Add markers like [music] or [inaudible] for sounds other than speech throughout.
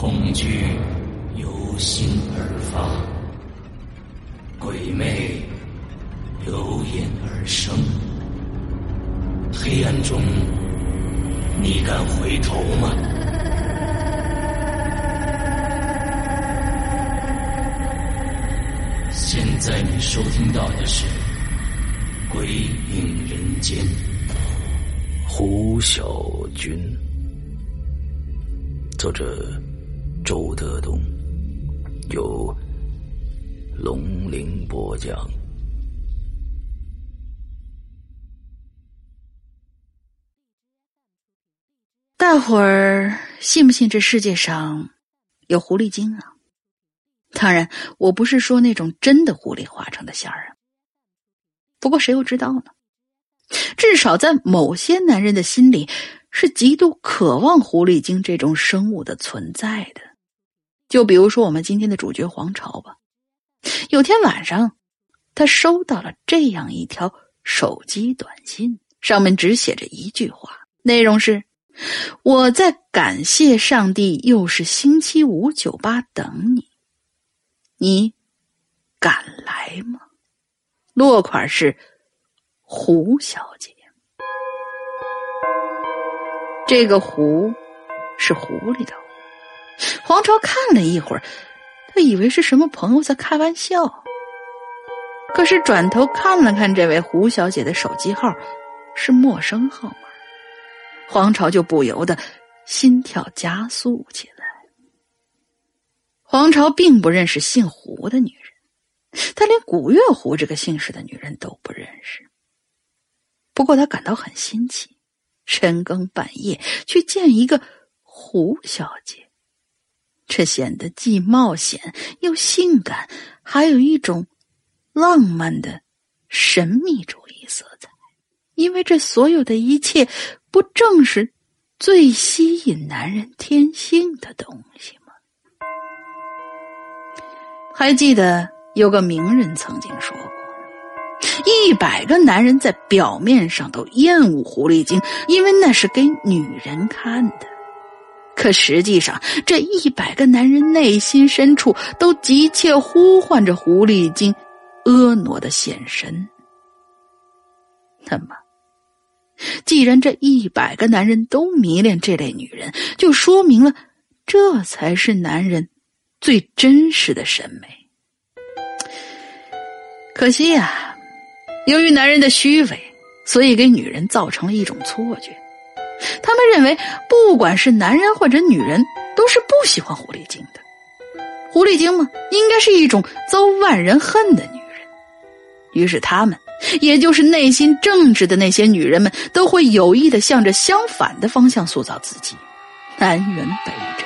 恐惧由心而发，鬼魅由眼而生。黑暗中，你敢回头吗？现在你收听到的是《鬼影人间》。胡小军，作者周德东，由龙鳞播讲。大伙儿信不信这世界上有狐狸精啊？当然，我不是说那种真的狐狸化成的仙儿啊。不过谁又知道呢？至少在某些男人的心里，是极度渴望狐狸精这种生物的存在的。就比如说我们今天的主角黄巢吧。有天晚上，他收到了这样一条手机短信，上面只写着一句话，内容是：“我在感谢上帝，又是星期五酒吧等你。”你敢来吗？落款是胡小姐。这个“胡”是狐狸的。黄巢看了一会儿，他以为是什么朋友在开玩笑。可是转头看了看这位胡小姐的手机号，是陌生号码，黄巢就不由得心跳加速起来。黄巢并不认识姓胡的女人，他连古月胡这个姓氏的女人都不认识。不过他感到很新奇，深更半夜去见一个胡小姐，这显得既冒险又性感，还有一种浪漫的神秘主义色彩。因为这所有的一切，不正是最吸引男人天性的东西吗？还记得有个名人曾经说过：“一百个男人在表面上都厌恶狐狸精，因为那是给女人看的。可实际上，这一百个男人内心深处都急切呼唤着狐狸精婀娜的现身。那么，既然这一百个男人都迷恋这类女人，就说明了这才是男人。”最真实的审美。可惜呀，由于男人的虚伪，所以给女人造成了一种错觉。他们认为，不管是男人或者女人，都是不喜欢狐狸精的。狐狸精嘛，应该是一种遭万人恨的女人。于是，他们，也就是内心正直的那些女人们，都会有意的向着相反的方向塑造自己，南辕北辙。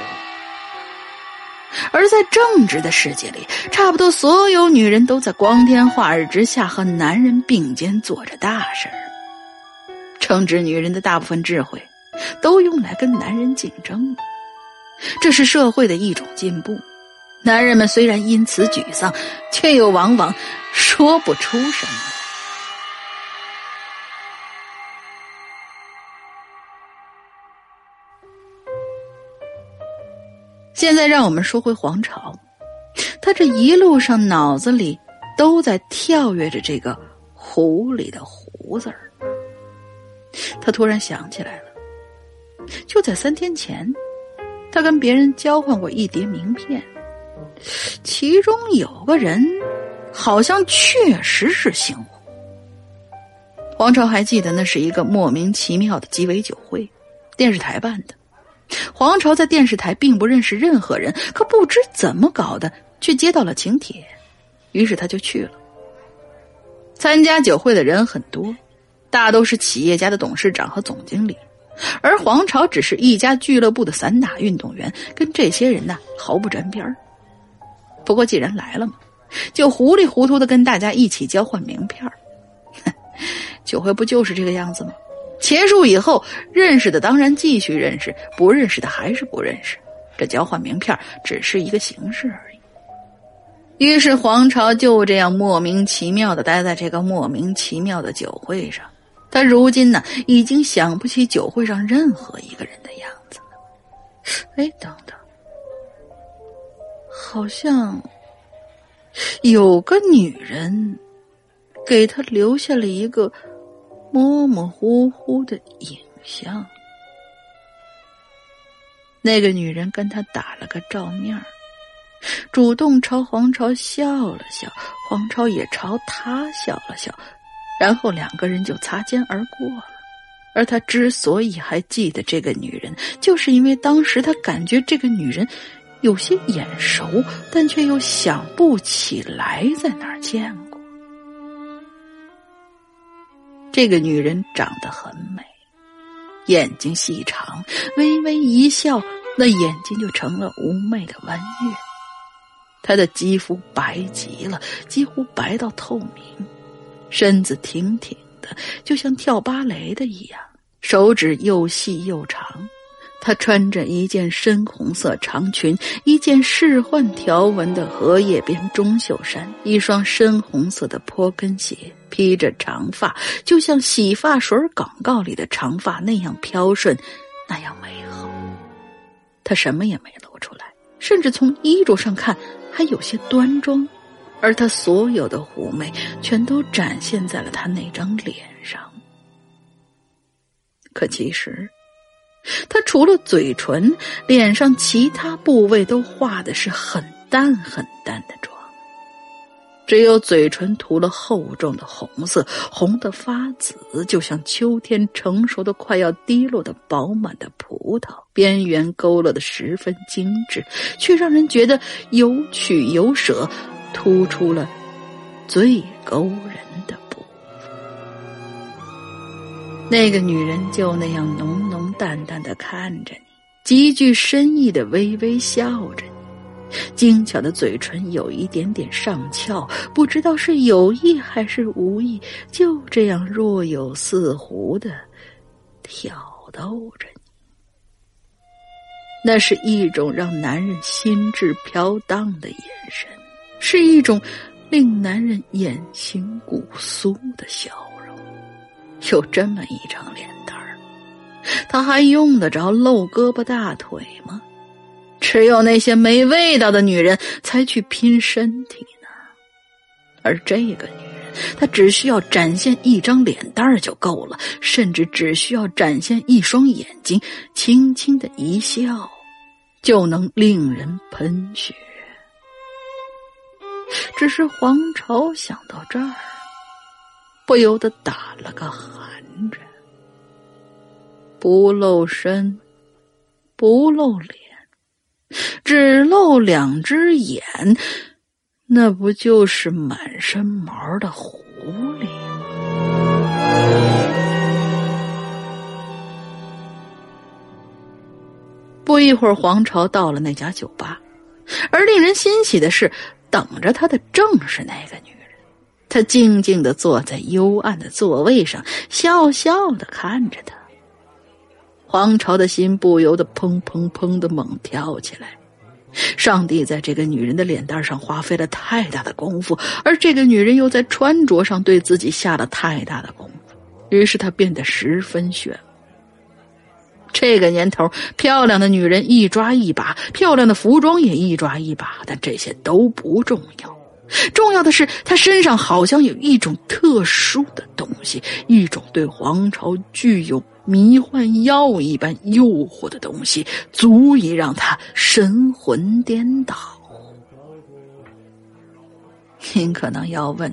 而在正直的世界里，差不多所有女人都在光天化日之下和男人并肩做着大事儿。正直女人的大部分智慧，都用来跟男人竞争了，这是社会的一种进步。男人们虽然因此沮丧，却又往往说不出什么。现在让我们说回黄巢，他这一路上脑子里都在跳跃着这个“狐狸”的“狐”字儿。他突然想起来了，就在三天前，他跟别人交换过一叠名片，其中有个人好像确实是姓胡。黄巢还记得，那是一个莫名其妙的鸡尾酒会，电视台办的。黄巢在电视台并不认识任何人，可不知怎么搞的，却接到了请帖，于是他就去了。参加酒会的人很多，大都是企业家的董事长和总经理，而黄巢只是一家俱乐部的散打运动员，跟这些人呢毫不沾边不过既然来了嘛，就糊里糊涂的跟大家一起交换名片 [laughs] 酒会不就是这个样子吗？结束以后，认识的当然继续认识，不认识的还是不认识。这交换名片只是一个形式而已。于是黄巢就这样莫名其妙的待在这个莫名其妙的酒会上。他如今呢，已经想不起酒会上任何一个人的样子了。哎，等等，好像有个女人给他留下了一个模模糊糊的影像。那个女人跟他打了个照面主动朝黄朝笑了笑，黄朝也朝他笑了笑，然后两个人就擦肩而过了。而他之所以还记得这个女人，就是因为当时他感觉这个女人有些眼熟，但却又想不起来在哪儿见过。这个女人长得很美。眼睛细长，微微一笑，那眼睛就成了妩媚的弯月。她的肌肤白极了，几乎白到透明，身子挺挺的，就像跳芭蕾的一样，手指又细又长。她穿着一件深红色长裙，一件仕宦条纹的荷叶边中袖衫，一双深红色的坡跟鞋，披着长发，就像洗发水广告里的长发那样飘顺，那样美好。她什么也没露出来，甚至从衣着上看还有些端庄，而她所有的妩媚全都展现在了他那张脸上。可其实。他除了嘴唇，脸上其他部位都画的是很淡很淡的妆，只有嘴唇涂了厚重的红色，红的发紫，就像秋天成熟的快要滴落的饱满的葡萄，边缘勾勒的十分精致，却让人觉得有取有舍，突出了最勾人的部分。那个女人就那样浓浓淡淡的看着你，极具深意的微微笑着你，精巧的嘴唇有一点点上翘，不知道是有意还是无意，就这样若有似无的挑逗着你。那是一种让男人心智飘荡的眼神，是一种令男人眼醒骨酥的笑容。有这么一张脸蛋儿，他还用得着露胳膊大腿吗？只有那些没味道的女人才去拼身体呢。而这个女人，她只需要展现一张脸蛋儿就够了，甚至只需要展现一双眼睛，轻轻的一笑，就能令人喷血。只是黄巢想到这儿。不由得打了个寒颤，不露身，不露脸，只露两只眼，那不就是满身毛的狐狸不一会儿，黄巢到了那家酒吧，而令人欣喜的是，等着他的正是那个女人。他静静的坐在幽暗的座位上，笑笑的看着他。黄巢的心不由得砰砰砰的猛跳起来。上帝在这个女人的脸蛋上花费了太大的功夫，而这个女人又在穿着上对自己下了太大的功夫，于是他变得十分炫。这个年头，漂亮的女人一抓一把，漂亮的服装也一抓一把，但这些都不重要。重要的是，他身上好像有一种特殊的东西，一种对皇朝具有迷幻药一般诱惑的东西，足以让他神魂颠倒。您可能要问，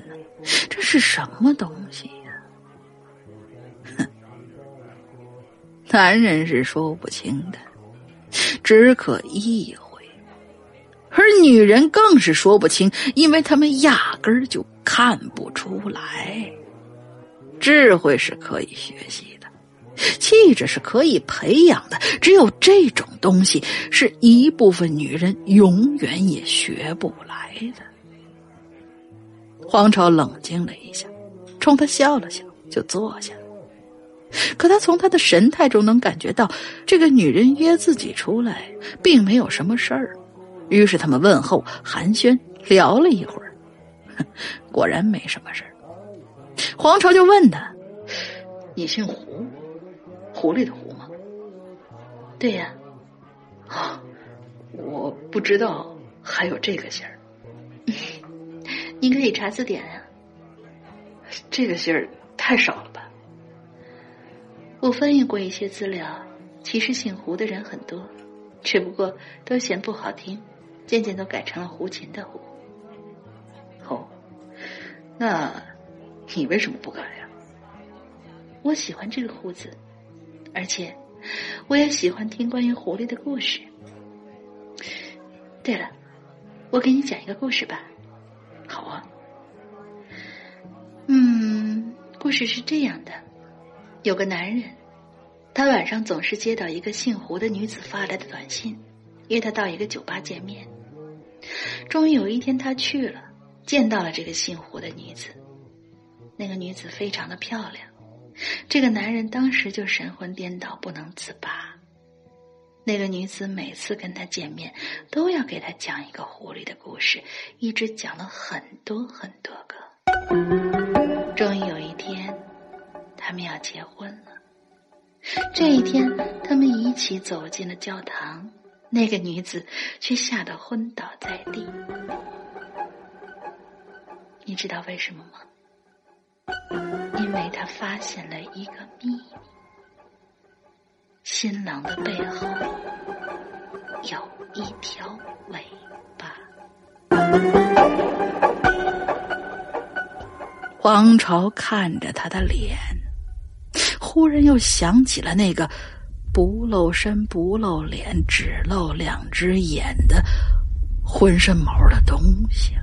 这是什么东西男人是说不清的，只可意会。而女人更是说不清，因为他们压根儿就看不出来。智慧是可以学习的，气质是可以培养的，只有这种东西是一部分女人永远也学不来的。黄朝冷静了一下，冲他笑了笑，就坐下。可他从他的神态中能感觉到，这个女人约自己出来，并没有什么事儿。于是他们问候寒暄，聊了一会儿，[laughs] 果然没什么事儿黄巢就问他：“你姓胡，狐狸的狐吗？”“对呀。”“啊，我不知道，还有这个姓儿。[laughs] 您可以查字典啊。这个姓儿太少了？我翻译过一些资料，其实姓胡的人很多，只不过都嫌不好听，渐渐都改成了胡琴的胡。哦，那你为什么不改呀？我喜欢这个胡子，而且我也喜欢听关于狐狸的故事。对了，我给你讲一个故事吧。好啊。嗯，故事是这样的：有个男人，他晚上总是接到一个姓胡的女子发来的短信，约他到一个酒吧见面。终于有一天，他去了，见到了这个姓胡的女子。那个女子非常的漂亮，这个男人当时就神魂颠倒，不能自拔。那个女子每次跟他见面，都要给他讲一个狐狸的故事，一直讲了很多很多个。终于有一天，他们要结婚了。这一天，他们一起走进了教堂，那个女子却吓得昏倒在地。你知道为什么吗？因为他发现了一个秘密。新郎的背后有一条尾巴。黄朝看着他的脸，忽然又想起了那个不露身不露脸，只露两只眼的浑身毛的东西了。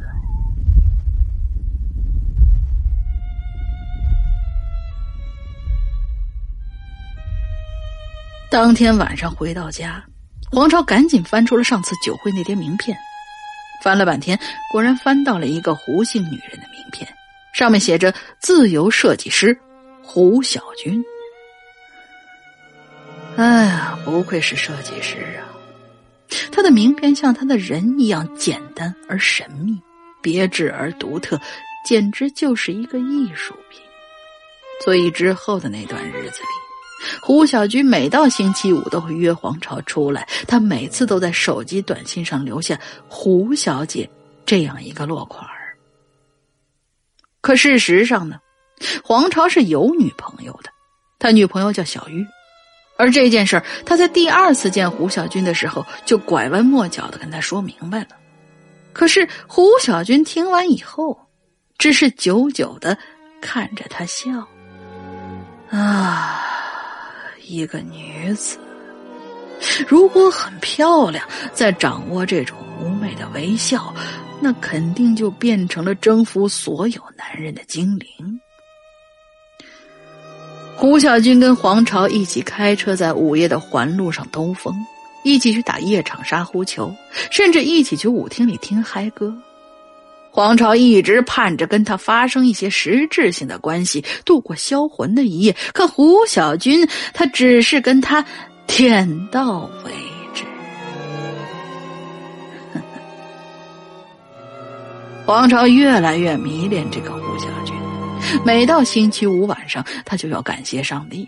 当天晚上回到家，黄超赶紧翻出了上次酒会那叠名片，翻了半天，果然翻到了一个胡姓女人的名片，上面写着“自由设计师胡小军”。哎呀，不愧是设计师啊！他的名片像他的人一样简单而神秘，别致而独特，简直就是一个艺术品。所以之后的那段日子里。胡小菊每到星期五都会约黄巢出来，他每次都在手机短信上留下“胡小姐”这样一个落款儿。可事实上呢，黄巢是有女朋友的，他女朋友叫小玉。而这件事儿，他在第二次见胡小军的时候就拐弯抹角的跟他说明白了。可是胡小军听完以后，只是久久的看着他笑，啊。一个女子，如果很漂亮，在掌握这种妩媚的微笑，那肯定就变成了征服所有男人的精灵。胡小军跟黄巢一起开车在午夜的环路上兜风，一起去打夜场沙狐球，甚至一起去舞厅里听嗨歌。黄巢一直盼着跟他发生一些实质性的关系，度过销魂的一夜。可胡小军，他只是跟他点到为止。[laughs] 黄巢越来越迷恋这个胡小军，每到星期五晚上，他就要感谢上帝。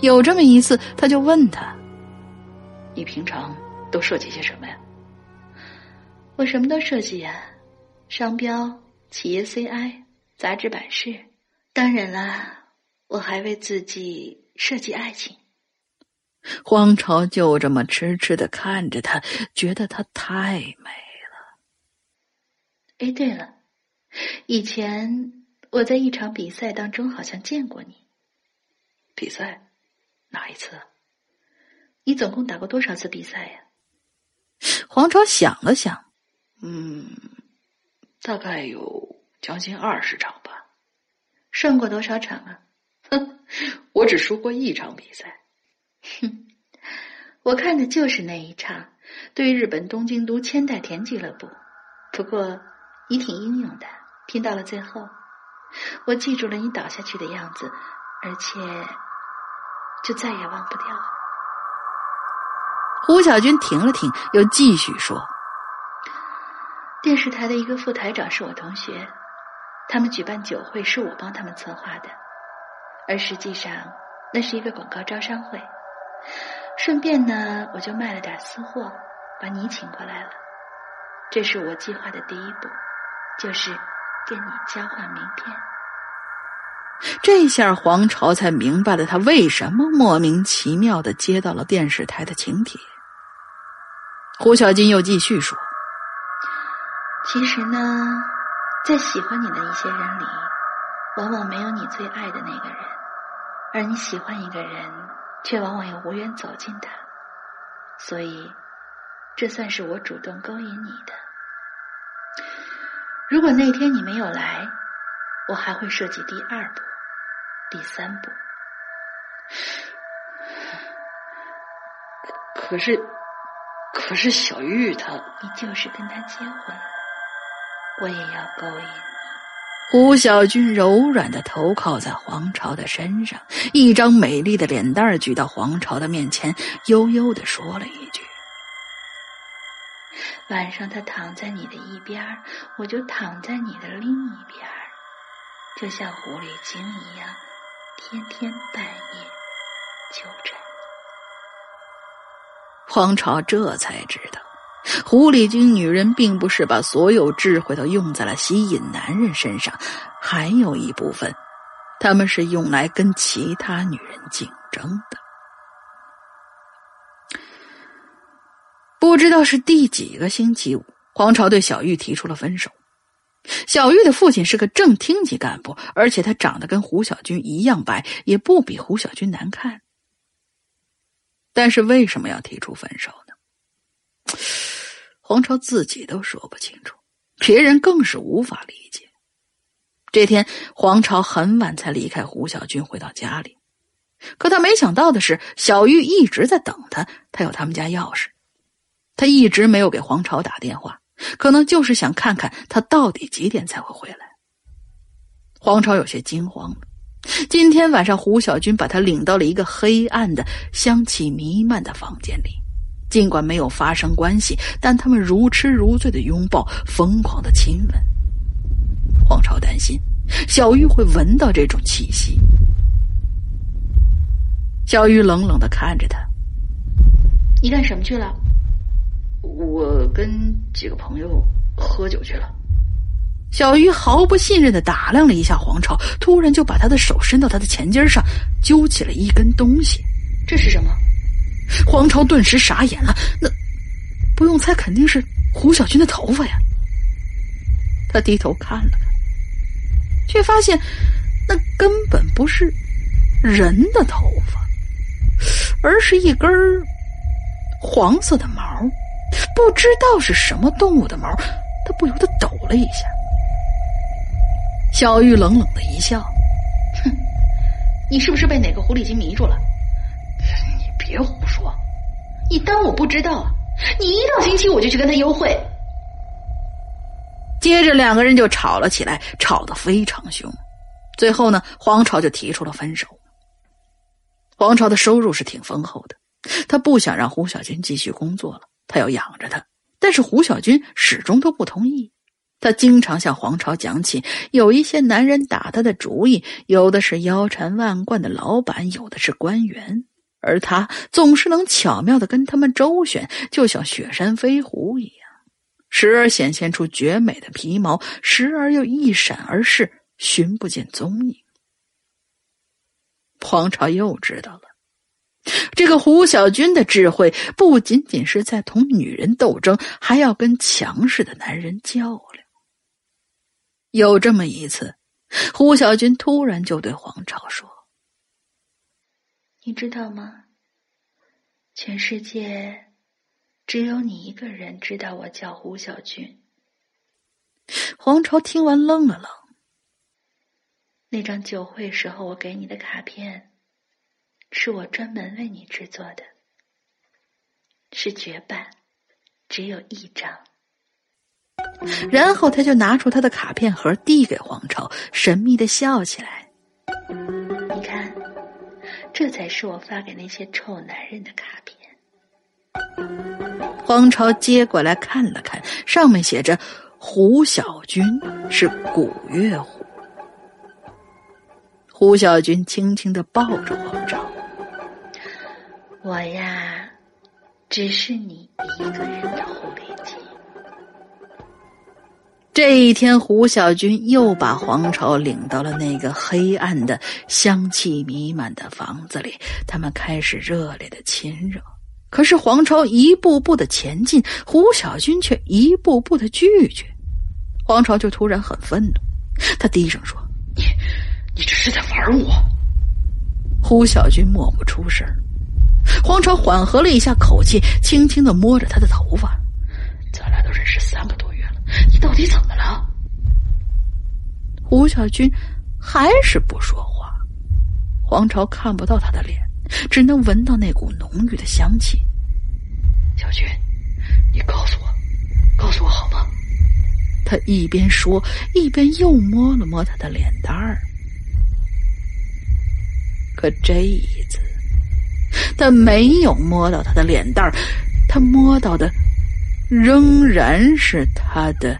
有这么一次，他就问他：“你平常都设计些什么呀？”“我什么都设计呀。”商标、企业 CI、杂志版式，当然啦，我还为自己设计爱情。荒潮就这么痴痴的看着他，觉得他太美了。哎，对了，以前我在一场比赛当中好像见过你。比赛？哪一次？你总共打过多少次比赛呀？[laughs] 黄巢想了想，嗯。大概有将近二十场吧，胜过多少场啊？哼，[laughs] 我只输过一场比赛。哼，我看的就是那一场，对日本东京都千代田俱乐部。不过你挺英勇的，拼到了最后。我记住了你倒下去的样子，而且就再也忘不掉了。胡小军停了停，又继续说。电视台的一个副台长是我同学，他们举办酒会是我帮他们策划的，而实际上那是一个广告招商会。顺便呢，我就卖了点私货，把你请过来了。这是我计划的第一步，就是跟你交换名片。这下黄朝才明白了他为什么莫名其妙的接到了电视台的请帖。胡小金又继续说：“其实呢，在喜欢你的一些人里，往往没有你最爱的那个人，而你喜欢一个人，却往往又无缘走近他。所以，这算是我主动勾引你的。如果那天你没有来，我还会设计第二步。”第三步，可是，可是小玉她，你就是跟她结婚，我也要勾引你。胡小军柔软的头靠在黄巢的身上，一张美丽的脸蛋举到黄巢的面前，悠悠的说了一句：“晚上他躺在你的一边，我就躺在你的另一边，就像狐狸精一样。”天天半夜纠缠黄朝这才知道，狐狸精女人并不是把所有智慧都用在了吸引男人身上，还有一部分，他们是用来跟其他女人竞争的。不知道是第几个星期五，黄朝对小玉提出了分手。小玉的父亲是个正厅级干部，而且他长得跟胡小军一样白，也不比胡小军难看。但是为什么要提出分手呢？黄超自己都说不清楚，别人更是无法理解。这天，黄朝很晚才离开胡小军，回到家里。可他没想到的是，小玉一直在等他，他有他们家钥匙，他一直没有给黄超打电话。可能就是想看看他到底几点才会回来。黄超有些惊慌了。今天晚上，胡小军把他领到了一个黑暗的、香气弥漫的房间里。尽管没有发生关系，但他们如痴如醉的拥抱，疯狂的亲吻。黄超担心小玉会闻到这种气息。小玉冷冷的看着他：“你干什么去了？”我跟几个朋友喝酒去了。小鱼毫不信任的打量了一下黄超，突然就把他的手伸到他的前襟上，揪起了一根东西。这是什么？黄超顿时傻眼了。那不用猜，肯定是胡小军的头发呀。他低头看了看，却发现那根本不是人的头发，而是一根黄色的毛。不知道是什么动物的毛，他不由得抖了一下。小玉冷冷的一笑：“哼，你是不是被哪个狐狸精迷住了？你别胡说，你当我不知道？你一到星期我就去跟他幽会。”接着两个人就吵了起来，吵得非常凶。最后呢，黄巢就提出了分手。黄巢的收入是挺丰厚的，他不想让胡小军继续工作了。他要养着他，但是胡小军始终都不同意。他经常向黄朝讲起，有一些男人打他的主意，有的是腰缠万贯的老板，有的是官员，而他总是能巧妙的跟他们周旋，就像雪山飞狐一样，时而显现出绝美的皮毛，时而又一闪而逝，寻不见踪影。黄朝又知道了。这个胡小军的智慧不仅仅是在同女人斗争，还要跟强势的男人较量。有这么一次，胡小军突然就对黄超说：“你知道吗？全世界只有你一个人知道我叫胡小军。”黄超听完愣了愣。那张酒会时候我给你的卡片。是我专门为你制作的，是绝版，只有一张。然后他就拿出他的卡片盒递给黄超，神秘的笑起来。你看，这才是我发给那些臭男人的卡片。黄超接过来看了看，上面写着“胡小军是古月虎”。胡小军轻轻的抱着黄超。我呀，只是你一个人的狐狸精。这一天，胡小军又把黄巢领到了那个黑暗的、香气弥漫的房子里，他们开始热烈的亲热。可是黄巢一步步的前进，胡小军却一步步的拒绝。黄巢就突然很愤怒，他低声说：“你，你这是在玩我？”胡小军默不出声。黄巢缓和了一下口气，轻轻的摸着他的头发：“咱俩都认识三个多月了，你到底怎么了？”胡小军还是不说话。黄巢看不到他的脸，只能闻到那股浓郁的香气。小军，你告诉我，告诉我好吗？他一边说，一边又摸了摸他的脸蛋儿。可这一次，他没有摸到他的脸蛋儿，他摸到的仍然是他的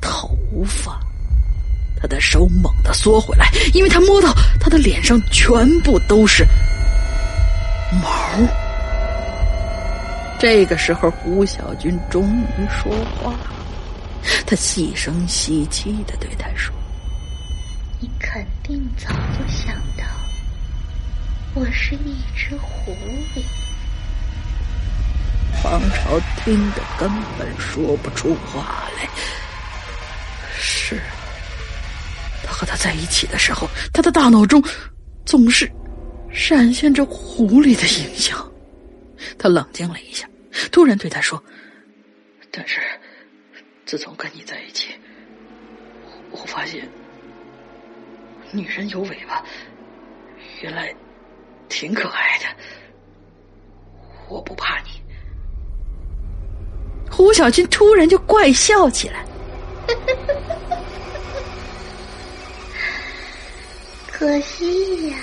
头发。他的手猛地缩回来，因为他摸到他的脸上全部都是毛。这个时候，胡小军终于说话了。他细声细气的对他说：“你肯定早就想，我是一只狐狸。”黄巢听得根本说不出话来。是，他和他在一起的时候，他的大脑中总是闪现着狐狸的影像。他冷静了一下。突然对他说：“但是，自从跟你在一起，我发现，女人有尾巴，原来挺可爱的。我不怕你。”胡小军突然就怪笑起来：[laughs] “可惜呀，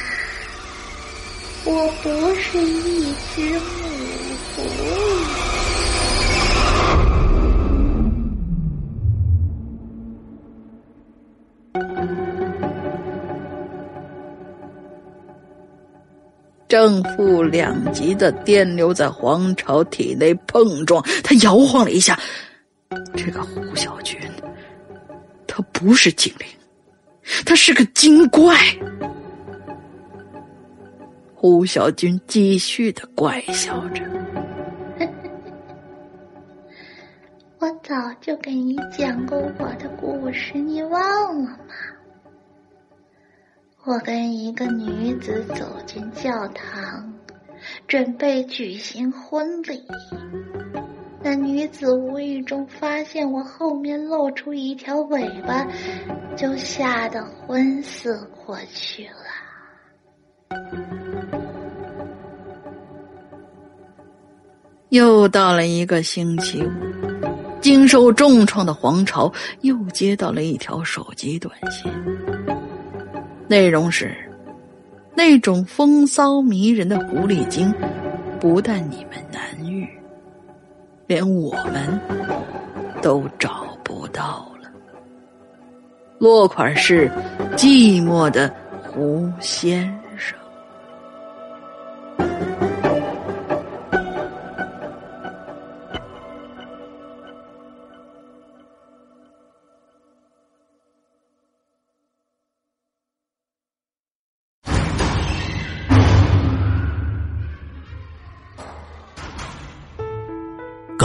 我不是一只母狐。”正负两极的电流在黄巢体内碰撞，他摇晃了一下。这个胡小军，他不是精灵，他是个精怪。胡小军继续的怪笑着。[laughs] 我早就给你讲过我的故事，你忘了？我跟一个女子走进教堂，准备举行婚礼。那女子无意中发现我后面露出一条尾巴，就吓得昏死过去了。又到了一个星期五。经受重创的黄巢又接到了一条手机短信，内容是：那种风骚迷人的狐狸精，不但你们难遇，连我们都找不到了。落款是寂寞的狐仙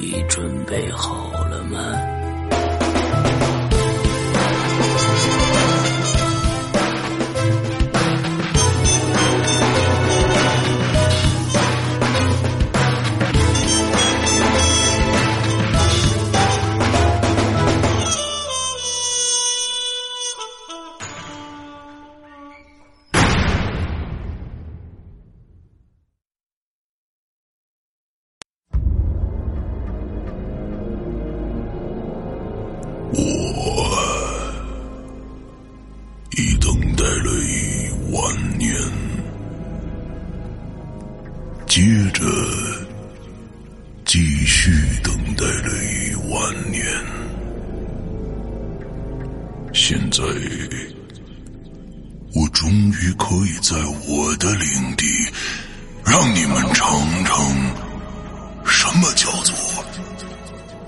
你准备好了吗？尝尝什么叫做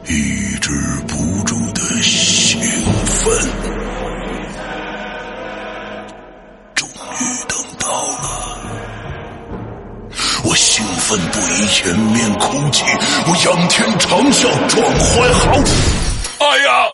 抑制不住的兴奋。终于等到了。我兴奋不已，掩面哭泣。我仰天长啸，壮怀豪。哎呀！